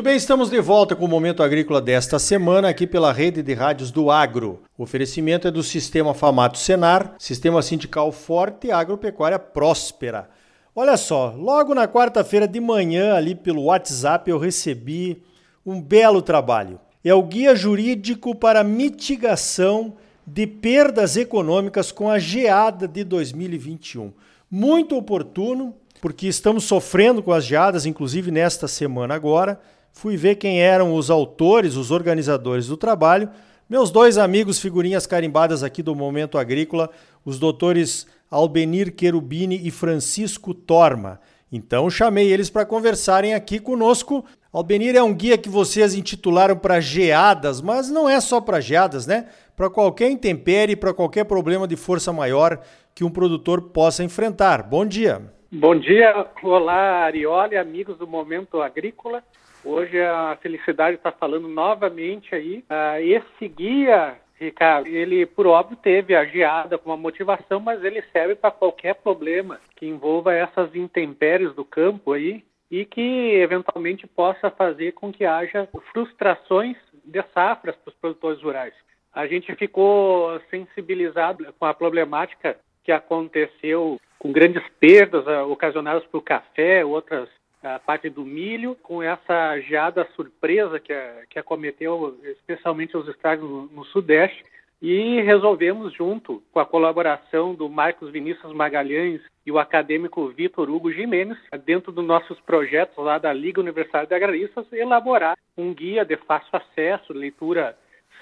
Muito bem, estamos de volta com o Momento Agrícola desta semana, aqui pela rede de rádios do Agro. O oferecimento é do Sistema Famato Senar, Sistema Sindical Forte e Agropecuária Próspera. Olha só, logo na quarta-feira de manhã, ali pelo WhatsApp, eu recebi um belo trabalho. É o Guia Jurídico para Mitigação de Perdas Econômicas com a geada de 2021. Muito oportuno, porque estamos sofrendo com as geadas, inclusive nesta semana agora. Fui ver quem eram os autores, os organizadores do trabalho. Meus dois amigos figurinhas carimbadas aqui do Momento Agrícola, os doutores Albenir Querubini e Francisco Torma. Então chamei eles para conversarem aqui conosco. Albenir é um guia que vocês intitularam para geadas, mas não é só para geadas, né? Para qualquer intempérie, para qualquer problema de força maior que um produtor possa enfrentar. Bom dia. Bom dia, olá Arioli, amigos do Momento Agrícola. Hoje a Felicidade está falando novamente aí. Uh, esse guia, Ricardo, ele por óbvio teve a geada como motivação, mas ele serve para qualquer problema que envolva essas intempéries do campo aí e que eventualmente possa fazer com que haja frustrações de safras para os produtores rurais. A gente ficou sensibilizado com a problemática que aconteceu com grandes perdas uh, ocasionadas por café, outras a uh, parte do milho, com essa geada surpresa que, uh, que acometeu especialmente os estados no, no, Sudeste, e resolvemos, junto com a colaboração do Marcos Vinícius Magalhães e o acadêmico Vitor Hugo Jimenez, dentro dos nossos projetos lá da Liga Universitária de Agraristas, elaborar um guia de fácil acesso, leitura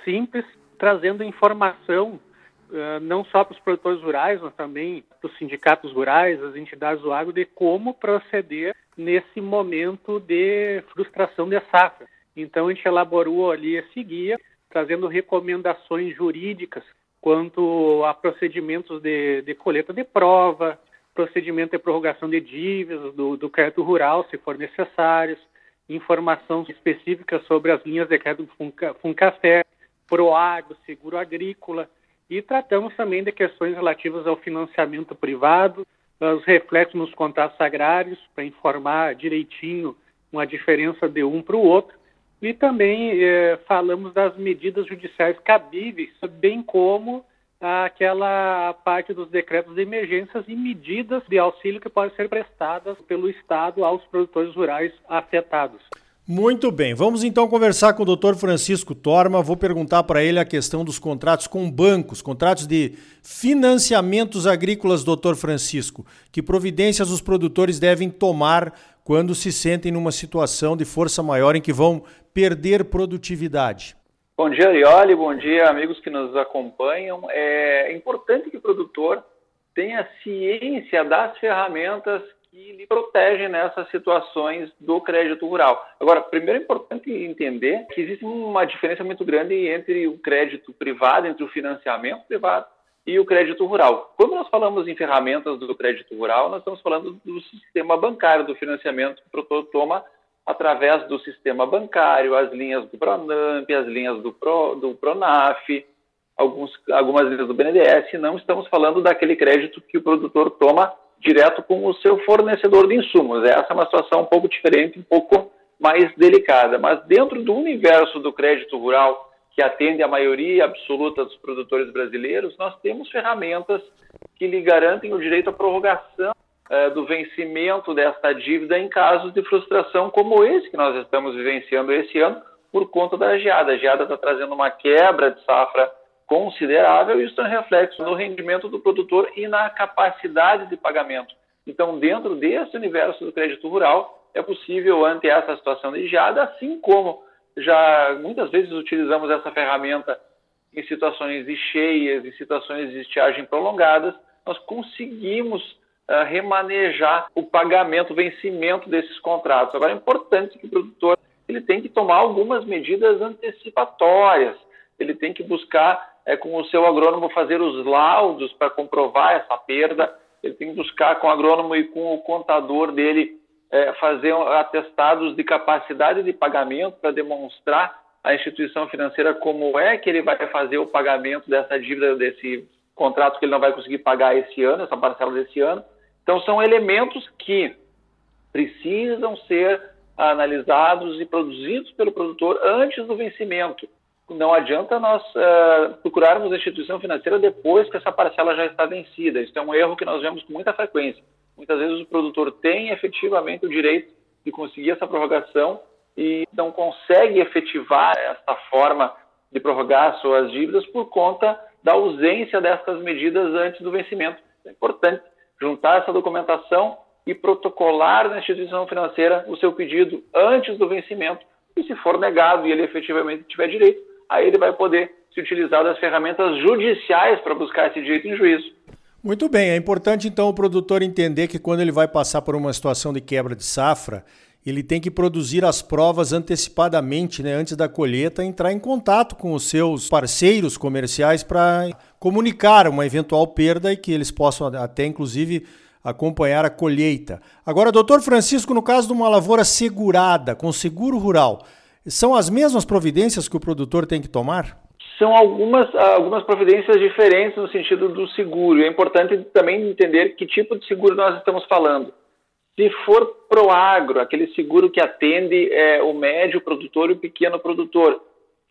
simples, trazendo informação não só para os produtores rurais, mas também para os sindicatos rurais, as entidades do agro, de como proceder nesse momento de frustração de safra. Então, a gente elaborou ali esse guia, trazendo recomendações jurídicas quanto a procedimentos de, de coleta de prova, procedimento de prorrogação de dívidas do, do crédito rural, se for necessários, informação específica sobre as linhas de crédito Funcafé, Proagro, Seguro Agrícola, e tratamos também de questões relativas ao financiamento privado, os reflexos nos contratos agrários, para informar direitinho uma diferença de um para o outro. E também eh, falamos das medidas judiciais cabíveis, bem como aquela parte dos decretos de emergências e medidas de auxílio que podem ser prestadas pelo Estado aos produtores rurais afetados. Muito bem, vamos então conversar com o Dr. Francisco Torma. Vou perguntar para ele a questão dos contratos com bancos, contratos de financiamentos agrícolas, Dr. Francisco. Que providências os produtores devem tomar quando se sentem numa situação de força maior em que vão perder produtividade? Bom dia, Arioli. Bom dia, amigos que nos acompanham. É importante que o produtor tenha ciência das ferramentas que lhe protegem nessas situações do crédito rural. Agora, primeiro é importante entender que existe uma diferença muito grande entre o crédito privado, entre o financiamento privado e o crédito rural. Quando nós falamos em ferramentas do crédito rural, nós estamos falando do sistema bancário, do financiamento que o produtor toma através do sistema bancário, as linhas do Pronamp, as linhas do, Pro, do Pronaf, alguns, algumas linhas do BNDES. Não estamos falando daquele crédito que o produtor toma direto com o seu fornecedor de insumos. Essa é uma situação um pouco diferente, um pouco mais delicada. Mas dentro do universo do crédito rural, que atende a maioria absoluta dos produtores brasileiros, nós temos ferramentas que lhe garantem o direito à prorrogação eh, do vencimento desta dívida em casos de frustração como esse que nós estamos vivenciando esse ano por conta da geada. A geada está trazendo uma quebra de safra considerável e isso tem reflexo no rendimento do produtor e na capacidade de pagamento. Então, dentro desse universo do crédito rural, é possível, ante essa situação de geada, assim como já muitas vezes utilizamos essa ferramenta em situações de cheias, em situações de estiagem prolongadas, nós conseguimos uh, remanejar o pagamento, o vencimento desses contratos. Agora, é importante que o produtor ele tem que tomar algumas medidas antecipatórias, ele tem que buscar é, com o seu agrônomo fazer os laudos para comprovar essa perda, ele tem que buscar com o agrônomo e com o contador dele é, fazer atestados de capacidade de pagamento para demonstrar à instituição financeira como é que ele vai fazer o pagamento dessa dívida, desse contrato que ele não vai conseguir pagar esse ano, essa parcela desse ano. Então, são elementos que precisam ser analisados e produzidos pelo produtor antes do vencimento. Não adianta nós uh, procurarmos a instituição financeira depois que essa parcela já está vencida. Isso é um erro que nós vemos com muita frequência. Muitas vezes o produtor tem efetivamente o direito de conseguir essa prorrogação e não consegue efetivar essa forma de prorrogar suas dívidas por conta da ausência dessas medidas antes do vencimento. É importante juntar essa documentação e protocolar na instituição financeira o seu pedido antes do vencimento. E se for negado e ele efetivamente tiver direito, aí ele vai poder se utilizar das ferramentas judiciais para buscar esse direito em juízo. Muito bem, é importante então o produtor entender que quando ele vai passar por uma situação de quebra de safra, ele tem que produzir as provas antecipadamente, né, antes da colheita, entrar em contato com os seus parceiros comerciais para comunicar uma eventual perda e que eles possam até, inclusive, acompanhar a colheita. Agora, doutor Francisco, no caso de uma lavoura segurada, com seguro rural, são as mesmas providências que o produtor tem que tomar? São algumas, algumas providências diferentes no sentido do seguro. É importante também entender que tipo de seguro nós estamos falando. Se for pro agro, aquele seguro que atende é, o médio produtor e o pequeno produtor,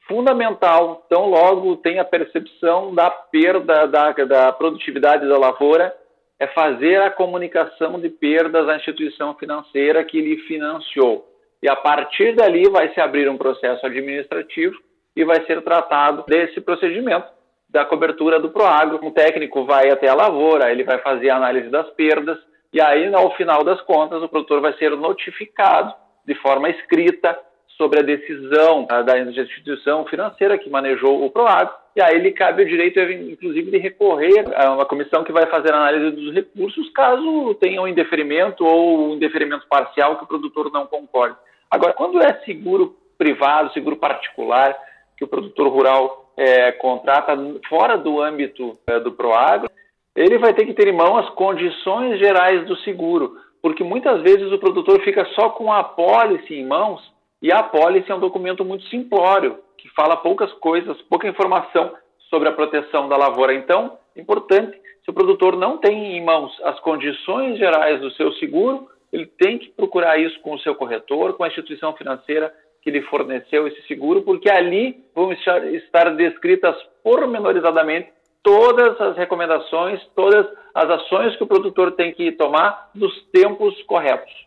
fundamental, tão logo tem a percepção da perda da, da produtividade da lavoura, é fazer a comunicação de perdas à instituição financeira que lhe financiou. E a partir dali vai se abrir um processo administrativo e vai ser tratado desse procedimento da cobertura do Proagro. Um técnico vai até a lavoura, ele vai fazer a análise das perdas, e aí, ao final das contas, o produtor vai ser notificado de forma escrita sobre a decisão da instituição financeira que manejou o PROAGRO, e aí ele cabe o direito, inclusive, de recorrer a uma comissão que vai fazer a análise dos recursos caso tenha um indeferimento ou um indeferimento parcial que o produtor não concorde. Agora, quando é seguro privado, seguro particular, que o produtor rural é, contrata fora do âmbito é, do PROAGRO, ele vai ter que ter em mão as condições gerais do seguro, porque muitas vezes o produtor fica só com a apólice em mãos e a apólice é um documento muito simplório, que fala poucas coisas, pouca informação sobre a proteção da lavoura. Então, importante, se o produtor não tem em mãos as condições gerais do seu seguro, ele tem que procurar isso com o seu corretor, com a instituição financeira que lhe forneceu esse seguro, porque ali vão estar descritas pormenorizadamente todas as recomendações, todas as ações que o produtor tem que tomar nos tempos corretos.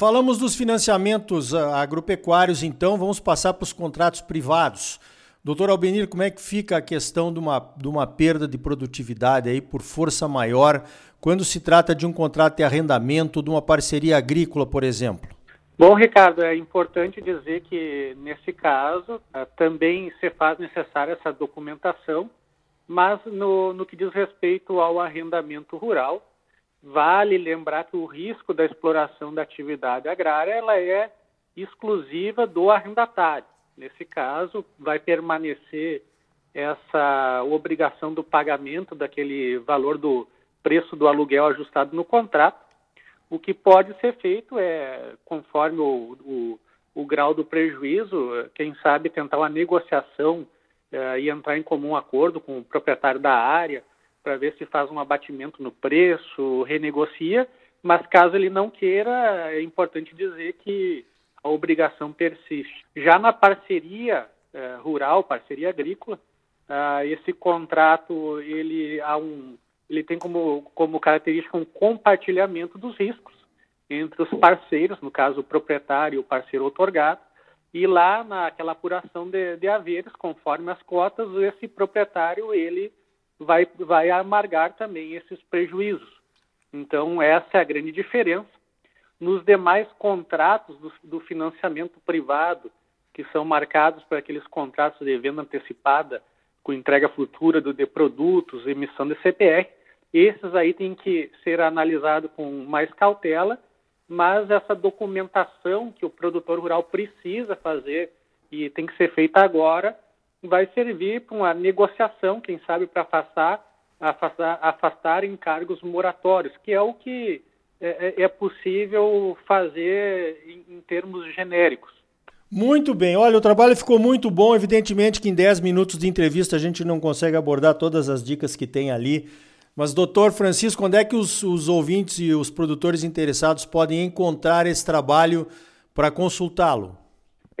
Falamos dos financiamentos ah, agropecuários, então vamos passar para os contratos privados. Doutor Albenir, como é que fica a questão de uma, de uma perda de produtividade aí por força maior quando se trata de um contrato de arrendamento, de uma parceria agrícola, por exemplo? Bom, Ricardo, é importante dizer que nesse caso ah, também se faz necessária essa documentação mas no, no que diz respeito ao arrendamento rural, vale lembrar que o risco da exploração da atividade agrária ela é exclusiva do arrendatário. Nesse caso, vai permanecer essa obrigação do pagamento daquele valor do preço do aluguel ajustado no contrato. O que pode ser feito é, conforme o, o, o grau do prejuízo, quem sabe tentar uma negociação uh, e entrar em comum acordo com o proprietário da área para ver se faz um abatimento no preço, renegocia, mas caso ele não queira, é importante dizer que a obrigação persiste. Já na parceria uh, rural, parceria agrícola, uh, esse contrato ele há um ele tem como, como característica um compartilhamento dos riscos entre os parceiros, no caso o proprietário e o parceiro otorgado, e lá naquela apuração de, de haveres, conforme as cotas, esse proprietário ele vai, vai amargar também esses prejuízos. Então, essa é a grande diferença. Nos demais contratos do, do financiamento privado, que são marcados por aqueles contratos de venda antecipada com entrega futura do, de produtos, emissão de CPR, esses aí têm que ser analisados com mais cautela mas essa documentação que o produtor rural precisa fazer e tem que ser feita agora vai servir para uma negociação, quem sabe, para afastar, afastar, afastar encargos moratórios, que é o que é, é, é possível fazer em, em termos genéricos. Muito bem, olha, o trabalho ficou muito bom. Evidentemente que em 10 minutos de entrevista a gente não consegue abordar todas as dicas que tem ali mas, doutor Francisco, onde é que os, os ouvintes e os produtores interessados podem encontrar esse trabalho para consultá-lo?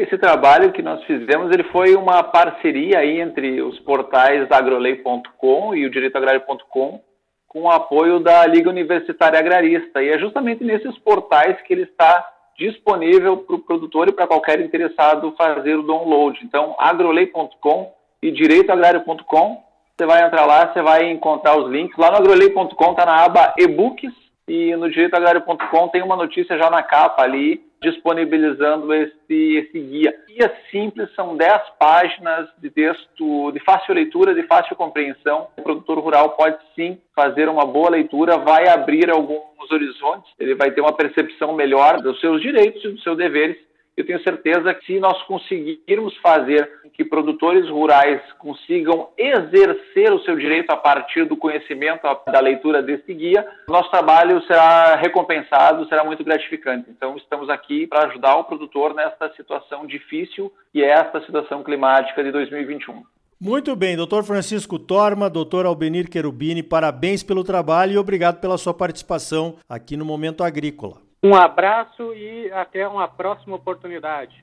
Esse trabalho que nós fizemos, ele foi uma parceria aí entre os portais agrolei.com e o direitoagrário.com, com o apoio da Liga Universitária Agrarista. E é justamente nesses portais que ele está disponível para o produtor e para qualquer interessado fazer o download. Então, agrolei.com e direitoagrário.com, você vai entrar lá, você vai encontrar os links. Lá no agrolei.com está na aba e-books e no direitoagrário.com tem uma notícia já na capa ali disponibilizando esse, esse guia. Guia simples, são 10 páginas de texto de fácil leitura, de fácil compreensão. O produtor rural pode sim fazer uma boa leitura, vai abrir alguns horizontes, ele vai ter uma percepção melhor dos seus direitos e dos seus deveres eu tenho certeza que se nós conseguirmos fazer que produtores rurais consigam exercer o seu direito a partir do conhecimento da leitura desse guia, nosso trabalho será recompensado, será muito gratificante. Então, estamos aqui para ajudar o produtor nesta situação difícil e é esta situação climática de 2021. Muito bem, doutor Francisco Torma, doutor Albenir Querubini, parabéns pelo trabalho e obrigado pela sua participação aqui no Momento Agrícola. Um abraço e até uma próxima oportunidade.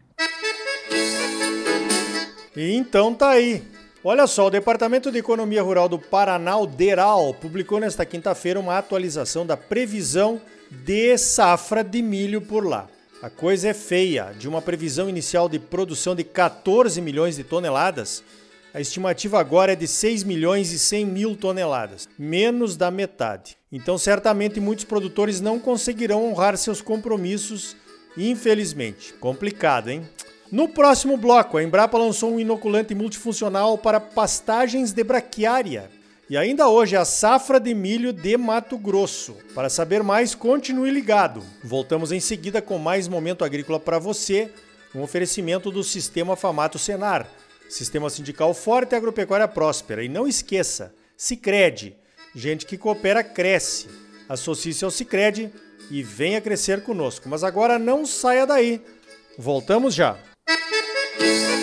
E então tá aí. Olha só, o Departamento de Economia Rural do Paraná, o DERAL, publicou nesta quinta-feira uma atualização da previsão de safra de milho por lá. A coisa é feia. De uma previsão inicial de produção de 14 milhões de toneladas, a estimativa agora é de 6 milhões e 100 mil toneladas, menos da metade. Então, certamente, muitos produtores não conseguirão honrar seus compromissos, infelizmente. Complicado, hein? No próximo bloco, a Embrapa lançou um inoculante multifuncional para pastagens de braquiária. E ainda hoje a safra de milho de Mato Grosso. Para saber mais, continue ligado. Voltamos em seguida com mais momento agrícola para você, um oferecimento do Sistema Famato Senar Sistema sindical forte e agropecuária próspera. E não esqueça, Sicredi, gente que coopera cresce. Associe-se ao Sicredi e venha crescer conosco. Mas agora não saia daí. Voltamos já. Música